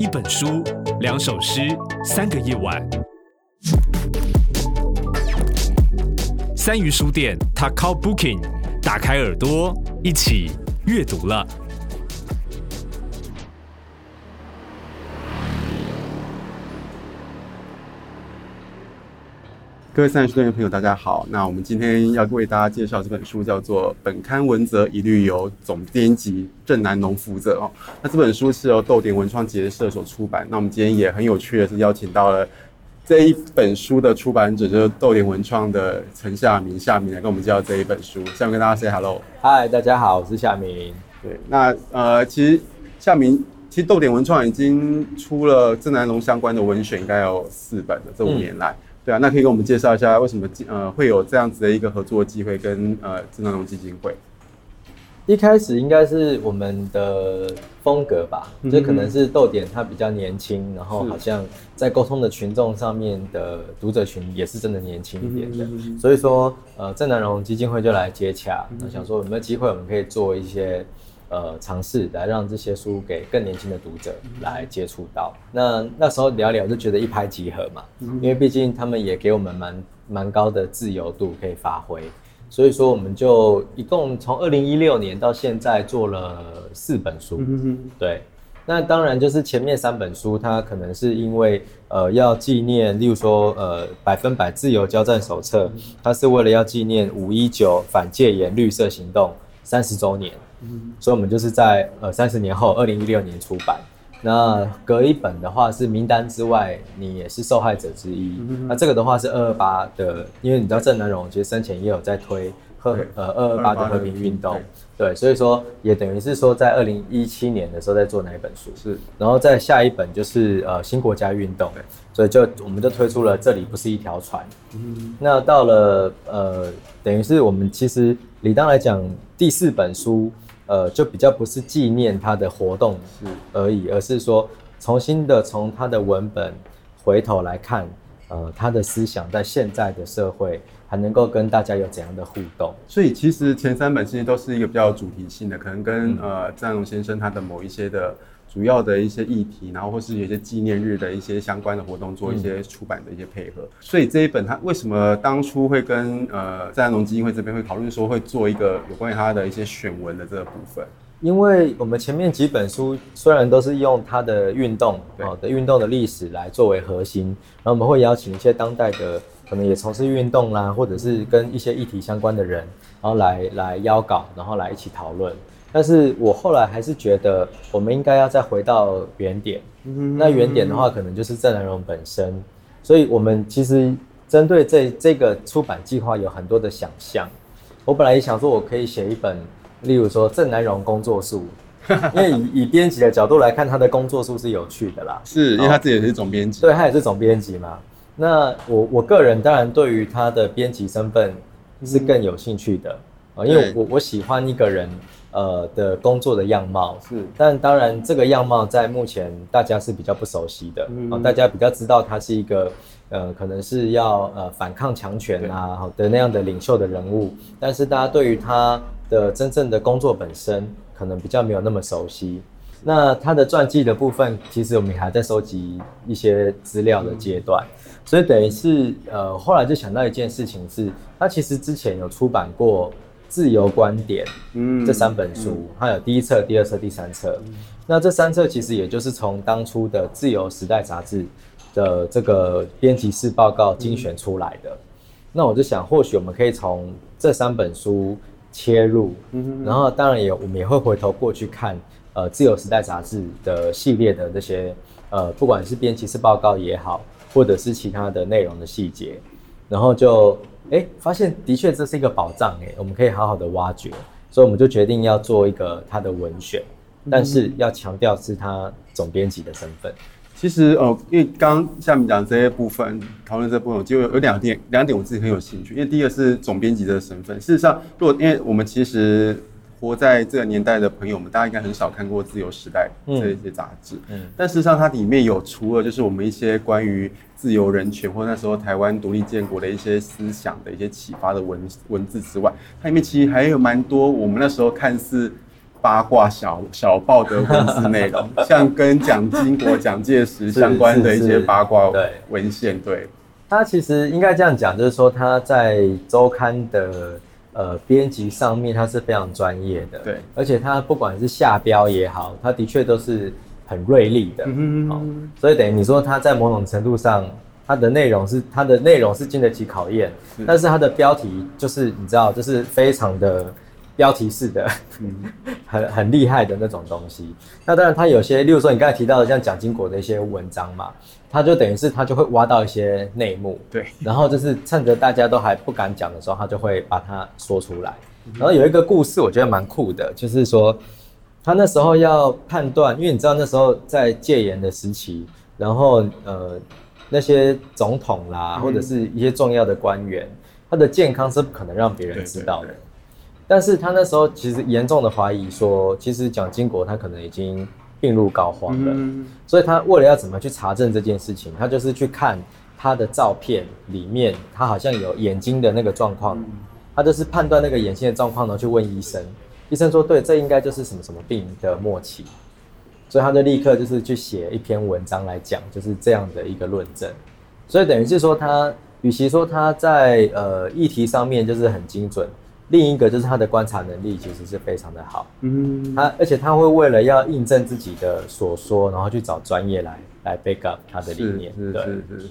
一本书，两首诗，三个夜晚。三鱼书店，Takao Booking，打开耳朵，一起阅读了。各位三十多年朋友，大家好。那我们今天要为大家介绍这本书，叫做《本刊文则一律由总编辑郑南榕负责》哦。那这本书是由豆点文创结社所出版。那我们今天也很有趣的是邀请到了这一本书的出版者，就是豆点文创的陈夏明，夏明来跟我们介绍这一本书。下面跟大家 say hello。嗨，大家好，我是夏明。对，那呃，其实夏明，其实豆点文创已经出了郑南榕相关的文选，应该有四本了，这五年来。对啊，那可以跟我们介绍一下为什么呃会有这样子的一个合作机会跟呃郑南榕基金会？一开始应该是我们的风格吧，嗯、就可能是逗点他比较年轻，然后好像在沟通的群众上面的读者群也是真的年轻一点的，嗯、所以说呃郑南榕基金会就来接洽，嗯、想说有没有机会我们可以做一些。呃，尝试来让这些书给更年轻的读者来接触到。那那时候聊聊就觉得一拍即合嘛，因为毕竟他们也给我们蛮蛮高的自由度可以发挥，所以说我们就一共从二零一六年到现在做了四本书。对，那当然就是前面三本书，它可能是因为呃要纪念，例如说呃百分百自由交战手册，它是为了要纪念五一九反戒严绿色行动三十周年。所以，我们就是在呃三十年后，二零一六年出版。那隔一本的话是名单之外，你也是受害者之一。那这个的话是二二八的，因为你知道郑南榕其实生前也有在推和呃二二八的和平运动，对，所以说也等于是说在二零一七年的时候在做那一本书。是，然后再下一本就是呃新国家运动，所以就我们就推出了这里不是一条船。那到了呃等于是我们其实理当来讲第四本书。呃，就比较不是纪念他的活动是而已，而是说重新的从他的文本回头来看，呃，他的思想在现在的社会还能够跟大家有怎样的互动？所以其实前三本其实都是一个比较主题性的，可能跟、嗯、呃张荣先生他的某一些的。主要的一些议题，然后或是有一些纪念日的一些相关的活动，做一些出版的一些配合。嗯、所以这一本，它为什么当初会跟呃自然农基金会这边会讨论说会做一个有关于它的一些选文的这个部分？因为我们前面几本书虽然都是用它的运动哦的运动的历史来作为核心，然后我们会邀请一些当代的可能也从事运动啦，或者是跟一些议题相关的人，然后来来邀稿，然后来一起讨论。但是我后来还是觉得，我们应该要再回到原点。那原点的话，可能就是郑南荣本身。所以，我们其实针对这这个出版计划有很多的想象。我本来也想说，我可以写一本，例如说郑南荣工作书，因为以以编辑的角度来看，他的工作书是有趣的啦。是因为他自己也是总编辑，对，他也是总编辑嘛。那我我个人当然对于他的编辑身份是更有兴趣的啊，因为我我喜欢一个人。呃的工作的样貌。是，但当然这个样貌在目前大家是比较不熟悉的，嗯、哦，大家比较知道他是一个呃可能是要呃反抗强权啊的那样的领袖的人物，但是大家对于他的真正的工作本身可能比较没有那么熟悉。那他的传记的部分，其实我们还在收集一些资料的阶段，嗯、所以等于是呃后来就想到一件事情是，他其实之前有出版过。自由观点，嗯，这三本书，它有第一册、第二册、第三册。嗯、那这三册其实也就是从当初的《自由时代》杂志的这个编辑室报告精选出来的。嗯、那我就想，或许我们可以从这三本书切入，嗯，然后当然也我们也会回头过去看，呃，《自由时代》杂志的系列的这些，呃，不管是编辑室报告也好，或者是其他的内容的细节，然后就。哎、欸，发现的确这是一个宝藏哎，我们可以好好的挖掘，所以我们就决定要做一个他的文选，但是要强调是他总编辑的身份。其实哦，因为刚刚夏民讲这些部分，讨论这部分，就有两点，两点我自己很有兴趣。因为第一个是总编辑的身份，事实上，如果因为我们其实。活在这个年代的朋友们，大家应该很少看过《自由时代》这一些杂志，嗯，嗯，但事实上它里面有除了就是我们一些关于自由人权或那时候台湾独立建国的一些思想的一些启发的文文字之外，它里面其实还有蛮多我们那时候看似八卦小小报的文字内容，像跟蒋经国、蒋介石相关的一些八卦文献。对，他其实应该这样讲，就是说他在周刊的呃编辑上面，他是非常专业的。对，而且他不管是下标也好，他的确都是很锐利的。嗯哦，所以等于你说他在某种程度上。它的内容是它的内容是经得起考验，但是它的标题就是你知道，就是非常的标题式的，嗯、很很厉害的那种东西。那当然，它有些，例如说你刚才提到的像蒋经国的一些文章嘛，它就等于是他就会挖到一些内幕，对，然后就是趁着大家都还不敢讲的时候，他就会把它说出来。然后有一个故事，我觉得蛮酷的，就是说他那时候要判断，因为你知道那时候在戒严的时期，然后呃。那些总统啦，或者是一些重要的官员，嗯、他的健康是不可能让别人知道的。但是他那时候其实严重的怀疑说，其实蒋经国他可能已经病入膏肓了。嗯、所以他为了要怎么去查证这件事情，他就是去看他的照片里面，他好像有眼睛的那个状况，嗯、他就是判断那个眼睛的状况呢，去问医生，医生说对，这应该就是什么什么病的末期。所以他就立刻就是去写一篇文章来讲，就是这样的一个论证。所以等于是说他，与其说他在呃议题上面就是很精准，另一个就是他的观察能力其实是非常的好。嗯，他而且他会为了要印证自己的所说，然后去找专业来来 back up 他的理念。是是是是是，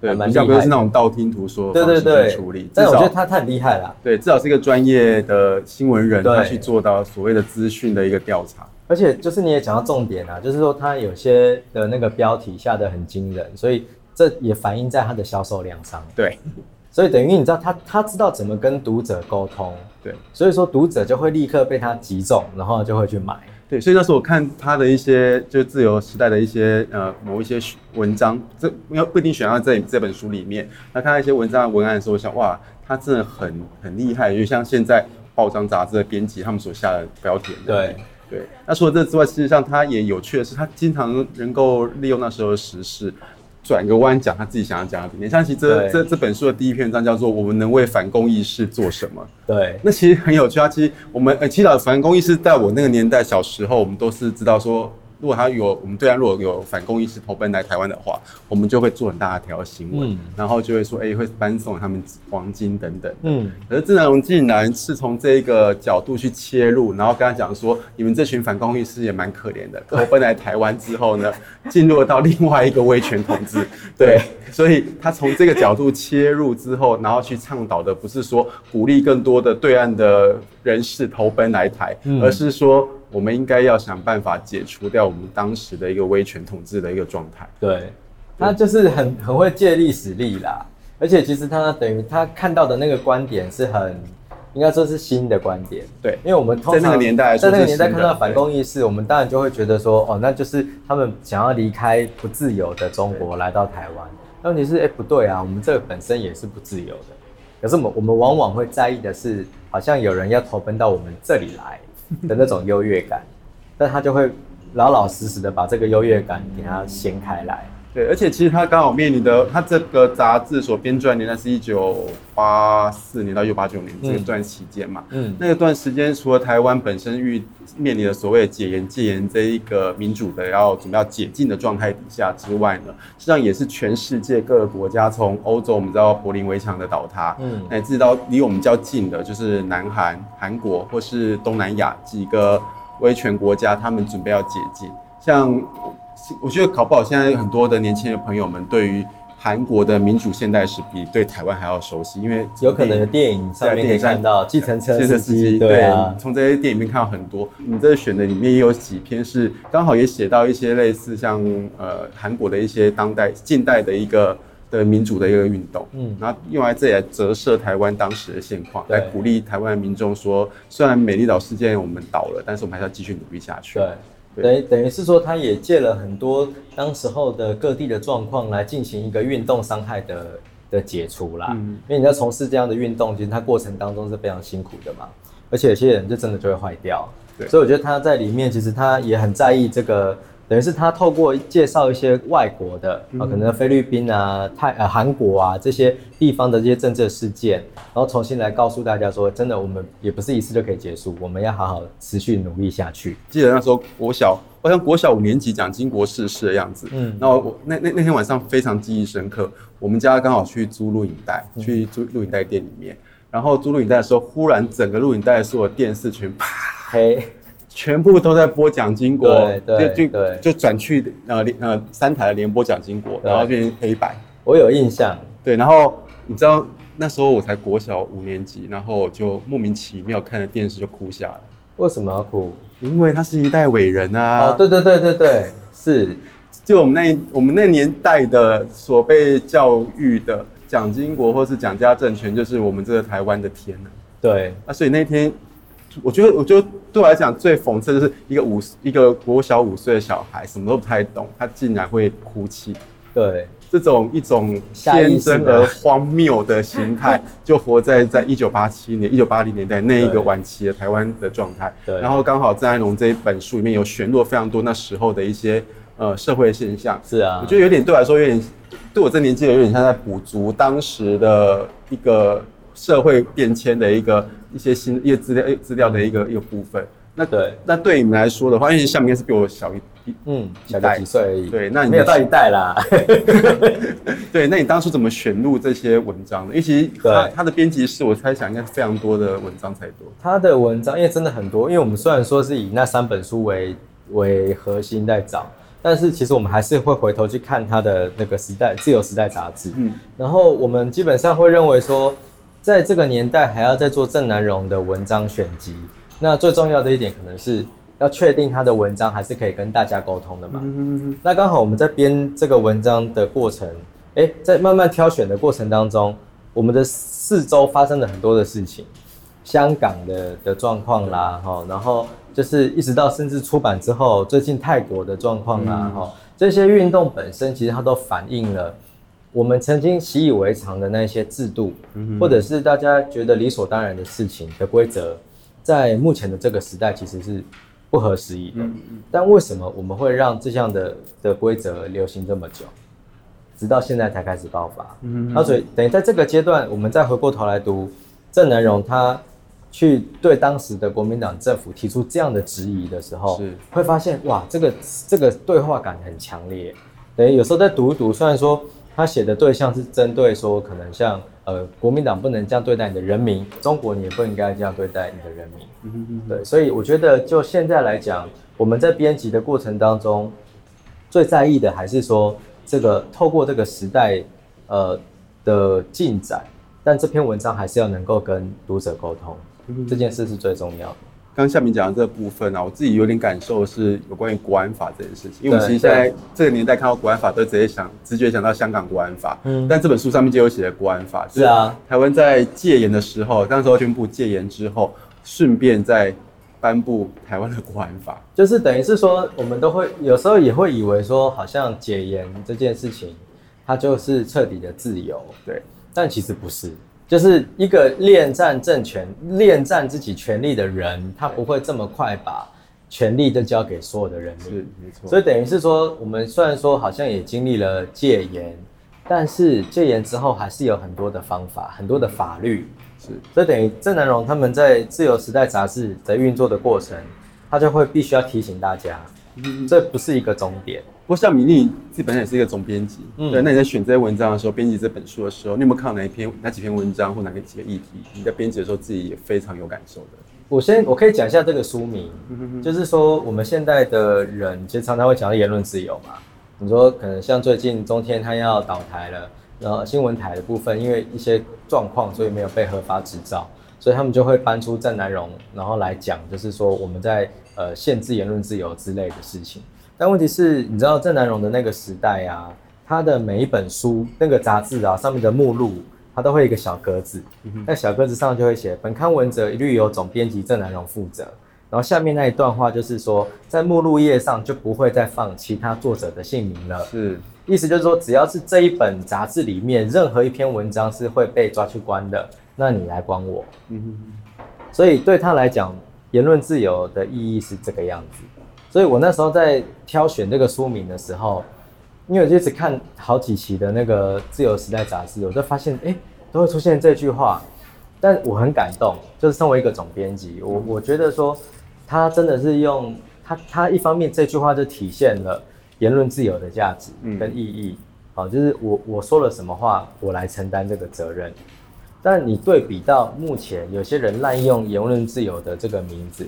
对，比较不是那种道听途说对对对处理。但我觉得他他很厉害了。对，至少是一个专业的新闻人，他去做到所谓的资讯的一个调查。而且就是你也讲到重点啊，就是说他有些的那个标题下得很惊人，所以这也反映在他的销售量上。对，所以等于你知道他他知道怎么跟读者沟通，对，所以说读者就会立刻被他击中，然后就会去买。对，所以那时候我看他的一些就自由时代的一些呃某一些文章，这因为不一定选到这这本书里面，那看到一些文章的文案的时候，我想哇，他真的很很厉害，就像现在报章杂志的编辑他们所下的标题。对。对，那除了这之外，事实上他也有趣的是，他经常能够利用那时候的时事，转个弯讲他自己想要讲的点。像其实这这这本书的第一篇章叫做《我们能为反攻意识做什么》。对，那其实很有趣啊。其实我们呃，其实反攻意识在我那个年代小时候，我们都是知道说。如果他有我们对岸如果有反共义士投奔来台湾的话，我们就会做很大的条新闻，嗯、然后就会说，哎、欸，会颁送他们黄金等等。嗯，可是郑南榕竟然是从这个角度去切入，然后跟他讲说，你们这群反共义士也蛮可怜的，投奔来台湾之后呢，进入到另外一个威权统治。对，所以他从这个角度切入之后，然后去倡导的不是说鼓励更多的对岸的人士投奔来台，嗯、而是说。我们应该要想办法解除掉我们当时的一个威权统治的一个状态。对，他就是很很会借历史力啦，而且其实他等于他看到的那个观点是很，应该说是新的观点。对，因为我们通常在那个年代，在那个年代看到反攻意识，我们当然就会觉得说，哦，那就是他们想要离开不自由的中国来到台湾。问题是，哎，不对啊，我们这个本身也是不自由的。可是我们我们往往会在意的是，好像有人要投奔到我们这里来。的那种优越感，但他就会老老实实的把这个优越感给他掀开来。对，而且其实他刚好面临的，他这个杂志所编撰的年代是一九八四年到一九八九年这个段期间嘛。嗯，那个段时间除了台湾本身遇面临的所谓解严戒严这一个民主的要准备要解禁的状态底下之外呢，实际上也是全世界各个国家，从欧洲我们知道柏林围墙的倒塌，嗯，乃至到离我们较近的就是南韩、韩国或是东南亚几个威权国家，他们准备要解禁，像。我觉得考不好，现在很多的年轻的朋友们对于韩国的民主现代史比对台湾还要熟悉，因为有可能的电影上面可以看到计程车司机，对，从这些电影里面看到很多。你这选的里面也有几篇是刚好也写到一些类似像呃韩国的一些当代近代的一个的民主的一个运动，嗯，然后用来这里来折射台湾当时的现况，来鼓励台湾民众说，虽然美丽岛事件我们倒了，但是我们还是要继续努力下去。对。等于等于是说，他也借了很多当时候的各地的状况来进行一个运动伤害的的解除啦。嗯，因为你在从事这样的运动，其实它过程当中是非常辛苦的嘛，而且有些人就真的就会坏掉。对，所以我觉得他在里面其实他也很在意这个等于是他透过介绍一些外国的啊，可能菲律宾啊、泰呃韩国啊这些地方的这些政治事件，然后重新来告诉大家说，真的我们也不是一次就可以结束，我们要好好持续努力下去。记得那时候国小，好像国小五年级讲经国逝世的样子，嗯，然后我那那那天晚上非常记忆深刻，我们家刚好去租录影带，去租录影带店里面。然后租录影带的时候，忽然整个录影带的所有电视全啪黑，全部都在播蒋经国，对对对，就就转去呃呃三台的联播蒋经国，然后变成黑白。我有印象，对。然后你知道那时候我才国小五年级，然后就莫名其妙看着电视就哭下来。为什么要哭？因为他是一代伟人啊！哦，对对对对对，是，就我们那我们那年代的所被教育的。蒋经国或是蒋家政权，就是我们这个台湾的天呐。对，啊，所以那天，我觉得，我觉得对我来讲最讽刺的是一个五一个国小五岁的小孩，什么都不太懂，他竟然会哭泣。对，这种一种天真而荒谬的心态，就活在在一九八七年、一九八零年代那一个晚期的台湾的状态。对，然后刚好郑安龙这一本书里面有选录非常多那时候的一些呃社会现象。是啊，我觉得有点对我来说有点。对我这年纪有点像在补足当时的一个社会变迁的一个一些新一些资料资料的一个一个部分。那对，那对你们来说的话，因为下面是比我小一一嗯小个几岁而已。对，那你没有到一代啦。对，那你当初怎么选入这些文章的？因为其实他他的编辑室，我猜想应该是非常多的文章才多。他的文章因为真的很多，因为我们虽然说是以那三本书为为核心在找。但是其实我们还是会回头去看他的那个时代《自由时代》杂志，嗯，然后我们基本上会认为说，在这个年代还要再做郑南榕的文章选集，那最重要的一点可能是要确定他的文章还是可以跟大家沟通的嘛。嗯，那刚好我们在编这个文章的过程，哎，在慢慢挑选的过程当中，我们的四周发生了很多的事情，香港的的状况啦，哈，然后。就是一直到甚至出版之后，最近泰国的状况啦，哈、嗯，这些运动本身其实它都反映了我们曾经习以为常的那些制度，嗯、或者是大家觉得理所当然的事情的规则，在目前的这个时代其实是不合时宜的。嗯、但为什么我们会让这项的的规则流行这么久，直到现在才开始爆发？嗯，那所以等于在这个阶段，我们再回过头来读郑南荣他。去对当时的国民党政府提出这样的质疑的时候，是会发现哇，这个这个对话感很强烈。等于有时候在读一读，虽然说他写的对象是针对说，可能像呃国民党不能这样对待你的人民，中国你也不应该这样对待你的人民。对，所以我觉得就现在来讲，我们在编辑的过程当中，最在意的还是说这个透过这个时代呃的进展，但这篇文章还是要能够跟读者沟通。这件事是最重要的。刚夏明讲的这个部分啊，我自己有点感受是有关于国安法这件事情。因为我们其实现在这个年代看到国安法，都直接想直觉想到香港国安法。嗯。但这本书上面就有写的国安法。是啊。台湾在戒严的时候，那时候宣布戒严之后，顺便在颁布台湾的国安法。就是等于是说，我们都会有时候也会以为说，好像解严这件事情，它就是彻底的自由。对。但其实不是。就是一个恋战政权、恋战自己权力的人，他不会这么快把权力都交给所有的人民。是，没错。所以等于是说，我们虽然说好像也经历了戒严，但是戒严之后还是有很多的方法、很多的法律。是，所以等于郑南荣他们在《自由时代》杂志的运作的过程，他就会必须要提醒大家，这不是一个终点。不过像米粒自己本身也是一个总编辑，嗯，对，那你在选这些文章的时候，编辑这本书的时候，你有没有看到哪一篇、哪几篇文章或哪个几个议题，你在编辑的时候自己也非常有感受的？我先我可以讲一下这个书名，就是说我们现在的人其实常常会讲到言论自由嘛。你说可能像最近中天他要倒台了，然后新闻台的部分因为一些状况，所以没有被合法执照，所以他们就会搬出郑南荣，然后来讲，就是说我们在呃限制言论自由之类的事情。但问题是，你知道郑南榕的那个时代啊，他的每一本书那个杂志啊上面的目录，它都会有一个小格子，那小格子上就会写本刊文则一律由总编辑郑南榕负责。然后下面那一段话就是说，在目录页上就不会再放其他作者的姓名了。是，意思就是说，只要是这一本杂志里面任何一篇文章是会被抓去关的，那你来关我。嗯哼。所以对他来讲，言论自由的意义是这个样子。所以我那时候在挑选这个书名的时候，因为我就一直看好几期的那个《自由时代》杂志，我就发现，哎、欸，都会出现这句话。但我很感动，就是身为一个总编辑，我我觉得说，他真的是用他他一方面这句话就体现了言论自由的价值跟意义，好、嗯，就是我我说了什么话，我来承担这个责任。但你对比到目前有些人滥用言论自由的这个名字，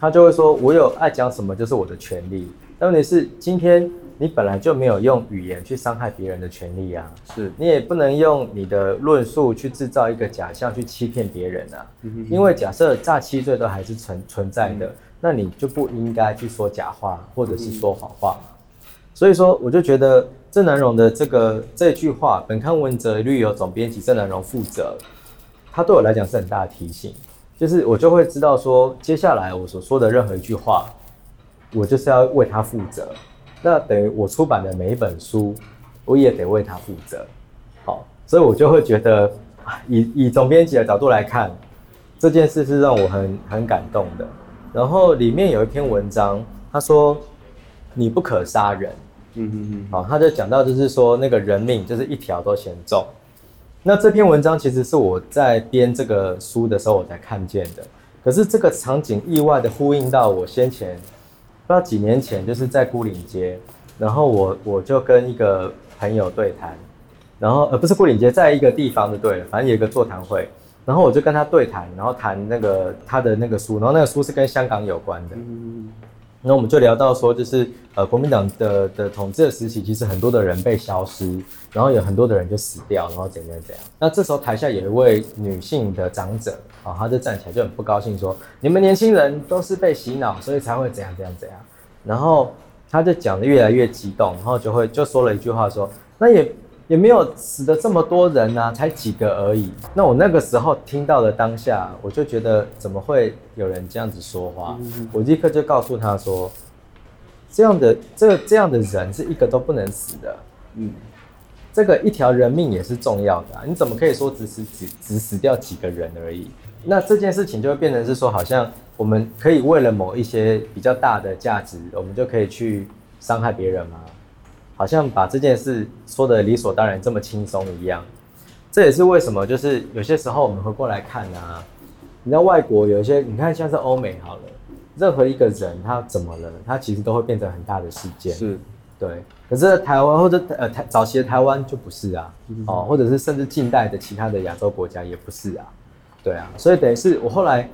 他就会说，我有爱讲什么就是我的权利。但问题是，今天你本来就没有用语言去伤害别人的权利啊，是你也不能用你的论述去制造一个假象去欺骗别人啊。因为假设诈欺罪都还是存存在的，那你就不应该去说假话或者是说谎话。所以说，我就觉得。郑南榕的这个这句话，本刊文责一律由总编辑郑南榕负责。他对我来讲是很大的提醒，就是我就会知道说，接下来我所说的任何一句话，我就是要为他负责。那等于我出版的每一本书，我也得为他负责。好，所以我就会觉得，以以总编辑的角度来看，这件事是让我很很感动的。然后里面有一篇文章，他说：“你不可杀人。”嗯嗯嗯，好，他就讲到，就是说那个人命就是一条都嫌重。那这篇文章其实是我在编这个书的时候我才看见的。可是这个场景意外的呼应到我先前不知道几年前，就是在牯岭街，然后我我就跟一个朋友对谈，然后呃不是牯岭街，在一个地方就对了，反正有一个座谈会，然后我就跟他对谈，然后谈那个他的那个书，然后那个书是跟香港有关的。那我们就聊到说，就是呃，国民党的的统治的时期，其实很多的人被消失，然后有很多的人就死掉，然后怎样怎样。那这时候台下有一位女性的长者，啊、她就站起来就很不高兴说：“你们年轻人都是被洗脑，所以才会怎样怎样怎样。”然后她就讲得越来越激动，然后就会就说了一句话说：“那也。”也没有死的这么多人呐、啊，才几个而已。那我那个时候听到的当下，我就觉得怎么会有人这样子说话？我立刻就告诉他说，这样的这个这样的人是一个都不能死的。嗯，这个一条人命也是重要的啊，你怎么可以说只死只只死掉几个人而已？那这件事情就会变成是说，好像我们可以为了某一些比较大的价值，我们就可以去伤害别人吗？好像把这件事说的理所当然这么轻松一样，这也是为什么就是有些时候我们回过来看啊，你知道外国有一些，你看像是欧美好了，任何一个人他怎么了，他其实都会变成很大的事件。是，对。可是台湾或者呃台早期的台湾就不是啊，哦，或者是甚至近代的其他的亚洲国家也不是啊，对啊。所以等于是我后来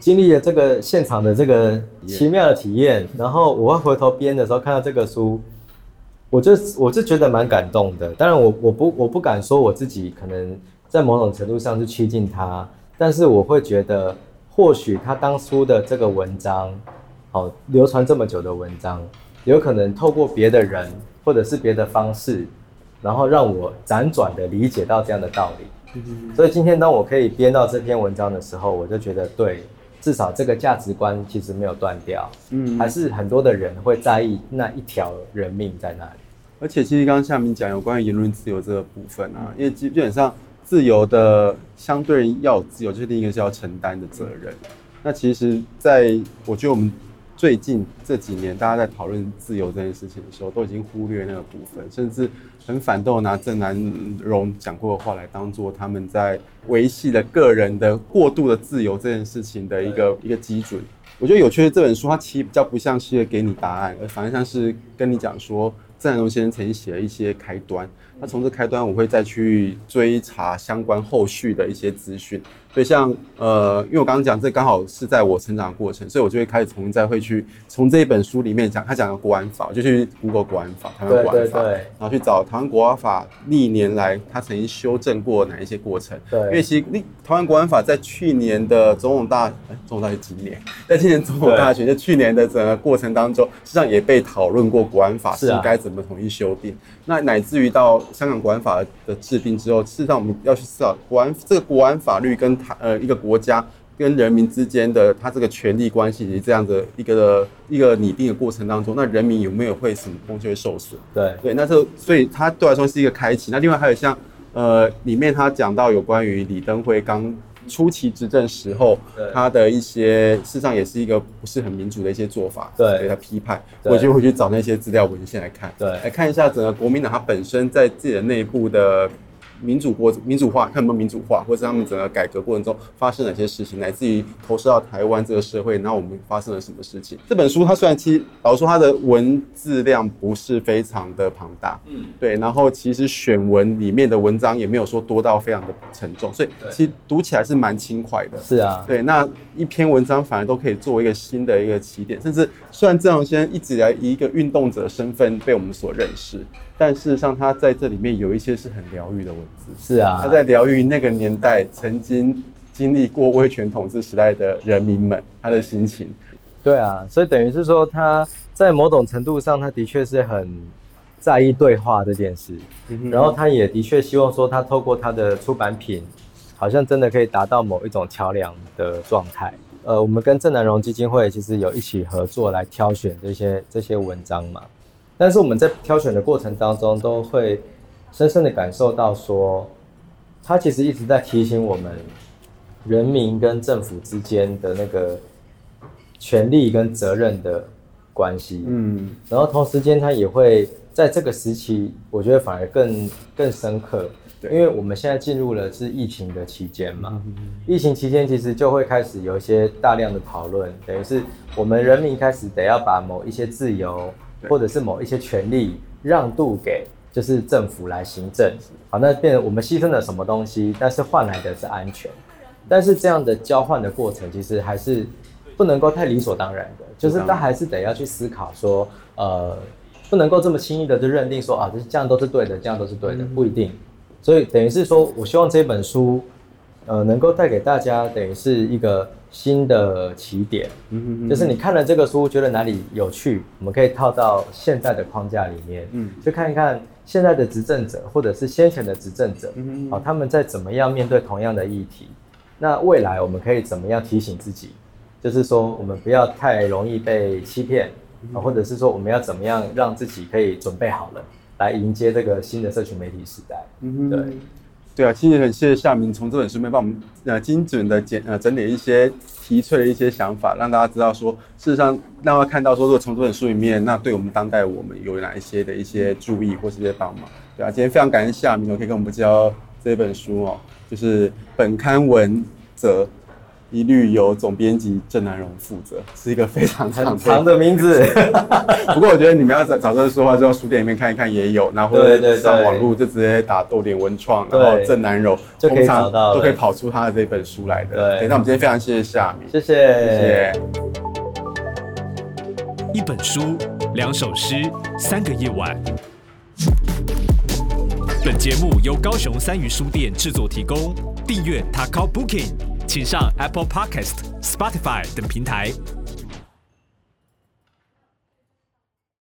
经历了这个现场的这个奇妙的体验，然后我会回头编的时候看到这个书。我就我就觉得蛮感动的，当然我我不我不敢说我自己可能在某种程度上是趋近他，但是我会觉得或许他当初的这个文章，好流传这么久的文章，有可能透过别的人或者是别的方式，然后让我辗转的理解到这样的道理。所以今天当我可以编到这篇文章的时候，我就觉得对。至少这个价值观其实没有断掉，嗯，还是很多的人会在意那一条人命在那里。而且，其实刚刚夏明讲有关于言论自由这个部分啊，因为基本上自由的相对要有自由，就是另一个是要承担的责任。那其实，在我觉得我们。最近这几年，大家在讨论自由这件事情的时候，都已经忽略那个部分，甚至很反动拿郑南荣讲过的话来当做他们在维系了个人的过度的自由这件事情的一个一个基准。我觉得有趣的这本书，它其实比较不像是给你答案，而反而像是跟你讲说，郑南荣先生曾经写了一些开端。那从这开端，我会再去追查相关后续的一些资讯。所以像呃，因为我刚刚讲这刚好是在我成长的过程，所以我就会开始重新再会去从这一本书里面讲，他讲的国安法，我就去 Google 国安法，台湾国安法，然后去找台湾国安法历年来他曾经修正过哪一些过程。对，因为其实台湾国安法在去年的总统大，哎，总统大选几年？在今年总统大选，就去年的整个过程当中，实际上也被讨论过国安法是该怎么统一修订。那乃至于到香港国安法的制定之后，事实上我们要去思考国安这个国安法律跟台呃一个国家跟人民之间的它这个权力关系这样的一个一个拟定的过程当中，那人民有没有会什么东西会受损？对对，那这所以它对我来说是一个开启。那另外还有像呃里面他讲到有关于李登辉刚初期执政时候，他的一些事实上也是一个不是很民主的一些做法，对，给他批判。我就会去找那些资料文献来看，对，来看一下整个国民党它本身在自己的内部的。民主国民主化，看有没有民主化，或者他们整个改革过程中发生哪些事情，乃至于投射到台湾这个社会，然后我们发生了什么事情？这本书它虽然其实老实说它的文字量不是非常的庞大，嗯，对，然后其实选文里面的文章也没有说多到非常的沉重，所以其实读起来是蛮轻快的。是啊，对，那一篇文章反而都可以作为一个新的一个起点，甚至虽然郑先生一直以来以一个运动者身份被我们所认识。但事实上，他在这里面有一些是很疗愈的文字。是啊，他在疗愈那个年代曾经经历过威权统治时代的人民们他的心情。对啊，所以等于是说，他在某种程度上，他的确是很在意对话这件事。嗯。然后他也的确希望说，他透过他的出版品，好像真的可以达到某一种桥梁的状态。呃，我们跟郑南荣基金会其实有一起合作来挑选这些这些文章嘛。但是我们在挑选的过程当中，都会深深的感受到说，他其实一直在提醒我们，人民跟政府之间的那个权利跟责任的关系。嗯，然后同时间他也会在这个时期，我觉得反而更更深刻，因为我们现在进入了是疫情的期间嘛。疫情期间其实就会开始有一些大量的讨论，等于是我们人民开始得要把某一些自由。或者是某一些权利让渡给就是政府来行政，好，那变成我们牺牲了什么东西，但是换来的是安全。但是这样的交换的过程，其实还是不能够太理所当然的，就是他还是得要去思考说，呃，不能够这么轻易的就认定说啊，这这样都是对的，这样都是对的，不一定。所以等于是说我希望这本书，呃，能够带给大家等于是一个。新的起点，就是你看了这个书，觉得哪里有趣，我们可以套到现在的框架里面，嗯，去看一看现在的执政者或者是先前的执政者，嗯，好，他们在怎么样面对同样的议题，那未来我们可以怎么样提醒自己，就是说我们不要太容易被欺骗，啊，或者是说我们要怎么样让自己可以准备好了，来迎接这个新的社群媒体时代，嗯，对。对啊，今天很谢谢夏明从这本书里面帮我们呃精准的简呃整理一些提出的一些想法，让大家知道说，事实上让大家看到说，如果从这本书里面，那对我们当代我们有哪一些的一些注意或是一些帮忙。对啊，今天非常感谢夏明，我可以跟我们介绍这本书哦，就是本刊文则。一律由总编辑郑南榕负责，是一个非常长长的名字。不过我觉得你们要找找这个说话，就书店里面看一看也有，然后或者上网络就直接打豆点文创，然后郑南榕，就可以找到，都可以跑出他的这本书来的。对，那我们今天非常谢谢夏米，谢谢谢谢。一本书，两首诗，三个夜晚。本节目由高雄三余书店制作提供，订阅 Takao Booking。请上 Apple Podcast、Spotify 等平台